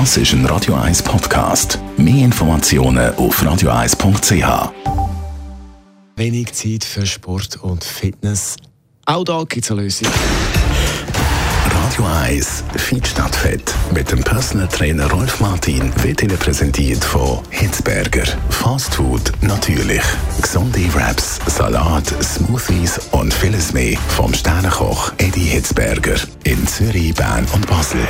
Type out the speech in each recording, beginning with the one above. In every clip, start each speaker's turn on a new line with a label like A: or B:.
A: Das ist ein Radio 1 Podcast. Mehr Informationen auf radio1.ch.
B: Wenig Zeit für Sport und Fitness. Auch da gibt es eine Lösung.
A: Radio 1 Fit statt Fett mit dem Personal Trainer Rolf Martin wird Ihnen präsentiert von Hitzberger. Fast Food natürlich. Gesunde Wraps, Salat, Smoothies und vieles mehr vom Sternenkoch Eddie Hitzberger in Zürich, Bern und Basel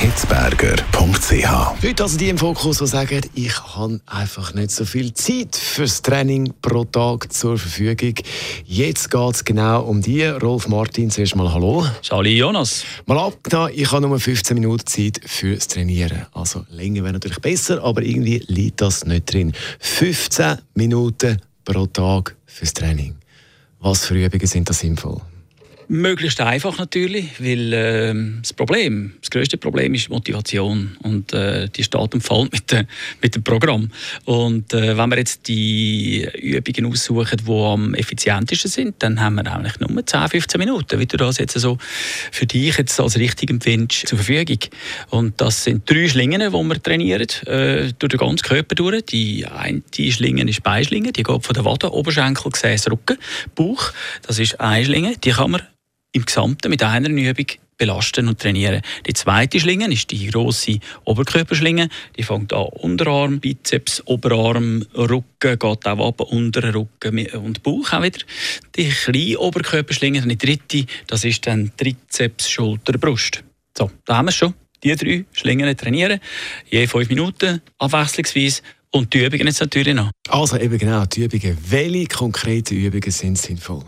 A: hitzberger.ch.
B: Leute also die im Fokus, die sagen, ich habe einfach nicht so viel Zeit fürs Training pro Tag zur Verfügung. Jetzt geht es genau um die. Rolf Martin, zuerst mal Hallo.
C: Charlie Jonas.
B: Mal abgetan, ich habe nur 15 Minuten Zeit fürs Trainieren. Also länger wäre natürlich besser, aber irgendwie liegt das nicht drin. 15 Minuten pro Tag fürs Training. Was für Übungen sind da sinnvoll?
C: Möglichst einfach natürlich, weil äh, das Problem, das größte Problem ist Motivation und äh, die steht und fällt mit, de, mit dem Programm. Und äh, wenn wir jetzt die Übungen aussuchen, die am effizientesten sind, dann haben wir eigentlich nur 10, 15 Minuten, wie du das jetzt so für dich jetzt als richtig empfindest, zur Verfügung. Und das sind drei Schlingen, die wir trainieren, äh, durch den ganzen Körper durch. Die eine Schlinge ist Beischlinge, die geht von der Wade, Oberschenkel, Gesäß, Rücken, Bauch. Das ist eine Schlinge, die kann man im Gesamten mit einer Übung belasten und trainieren. Die zweite Schlinge ist die große Oberkörperschlinge. Die fängt an Unterarm, Bizeps, Oberarm, Rücken, geht auch ab unteren Rücken und Bauch auch wieder. Die kleine Oberkörperschlinge, die dritte, das ist dann Trizeps, Schulter, Brust. So, da haben wir es schon. Die drei Schlingen trainieren, je fünf Minuten, abwechslungsweise. Und die Übungen jetzt natürlich noch.
B: Also eben genau, die Übungen. Welche konkreten Übungen sind sinnvoll?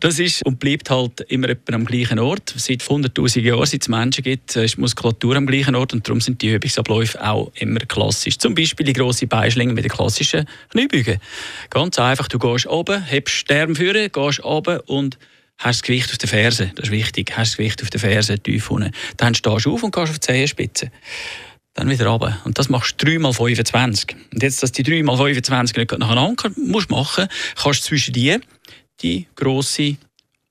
C: Das ist und bleibt halt immer am gleichen Ort. Seit 100.000 Jahren, seit es Menschen gibt, ist die Muskulatur am gleichen Ort und darum sind die Übungsabläufe auch immer klassisch. Zum Beispiel die grosse Beischlinge mit den klassischen Kniebeugen. Ganz einfach, du gehst oben, hebst den Arm führen, gehst oben und hast das Gewicht auf den Fersen. Das ist wichtig. Hast das Gewicht auf den Fersen tief unten. Dann stehst du auf und gehst auf die Zehenspitze dann wieder runter. Und das machst du 3 mal 25. Und jetzt, dass die 3 mal 25 nicht nacheinander musst machen, kannst du zwischen die die grosse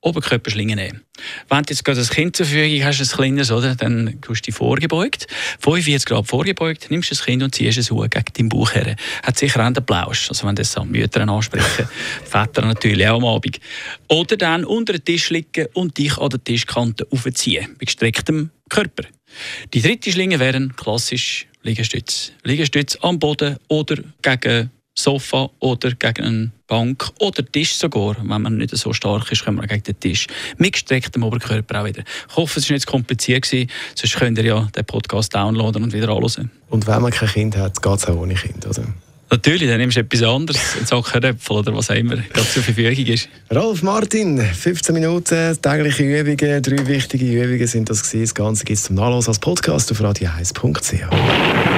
C: Oberkörperschlinge nehmen. Wenn du jetzt gerade ein Kind zur Verfügung hast, ein kleines, oder, dann tust du dich vorgebeugt. 45 Grad vorgebeugt, nimmst das Kind und ziehst es hoch gegen deinen Bauch her. Hat sicher auch den Plausch, also wenn das an Mütter ansprechen, Väter natürlich auch am Abend. Oder dann unter den Tisch liegen und dich an der Tischkante aufziehen, mit gestrecktem Körper. Die dritte Schlinge wären klassisch Liegestütz. Liegestütz am Boden oder gegen Sofa oder gegen eine Bank oder Tisch sogar. Wenn man nicht so stark ist, können wir gegen den Tisch. Mit gestrecktem Oberkörper auch wieder. Ich hoffe, es war nicht zu kompliziert, gewesen, sonst könnt ihr ja den Podcast downloaden und wieder anhören.
B: Und wenn man kein Kind hat, geht es auch ohne Kind, oder?
C: Natürlich, dann nimmst du etwas anderes, ein Sackenröpfel oder was auch immer gerade zur Verfügung ist.
B: Rolf Martin, 15 Minuten, tägliche Übungen, drei wichtige Übungen sind das gewesen. Das Ganze gibt es zum Nachlesen als Podcast auf radio1.ch.